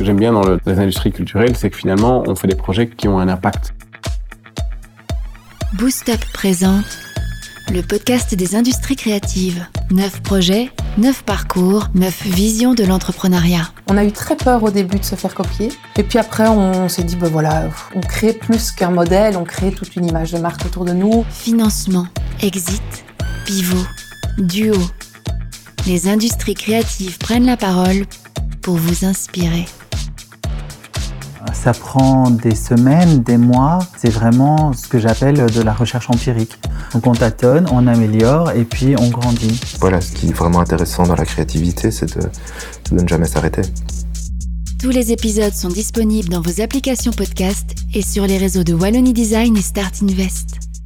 que j'aime bien dans les industries culturelles, c'est que finalement, on fait des projets qui ont un impact. Boost Up présente le podcast des industries créatives. Neuf projets, neuf parcours, neuf visions de l'entrepreneuriat. On a eu très peur au début de se faire copier. Et puis après, on s'est dit, ben voilà, on crée plus qu'un modèle, on crée toute une image de marque autour de nous. Financement, exit, pivot, duo. Les industries créatives prennent la parole pour vous inspirer. Ça prend des semaines, des mois. C'est vraiment ce que j'appelle de la recherche empirique. Donc on tâtonne, on améliore et puis on grandit. Voilà, ce qui est vraiment intéressant dans la créativité, c'est de, de ne jamais s'arrêter. Tous les épisodes sont disponibles dans vos applications podcast et sur les réseaux de Wallonie Design et Start Invest.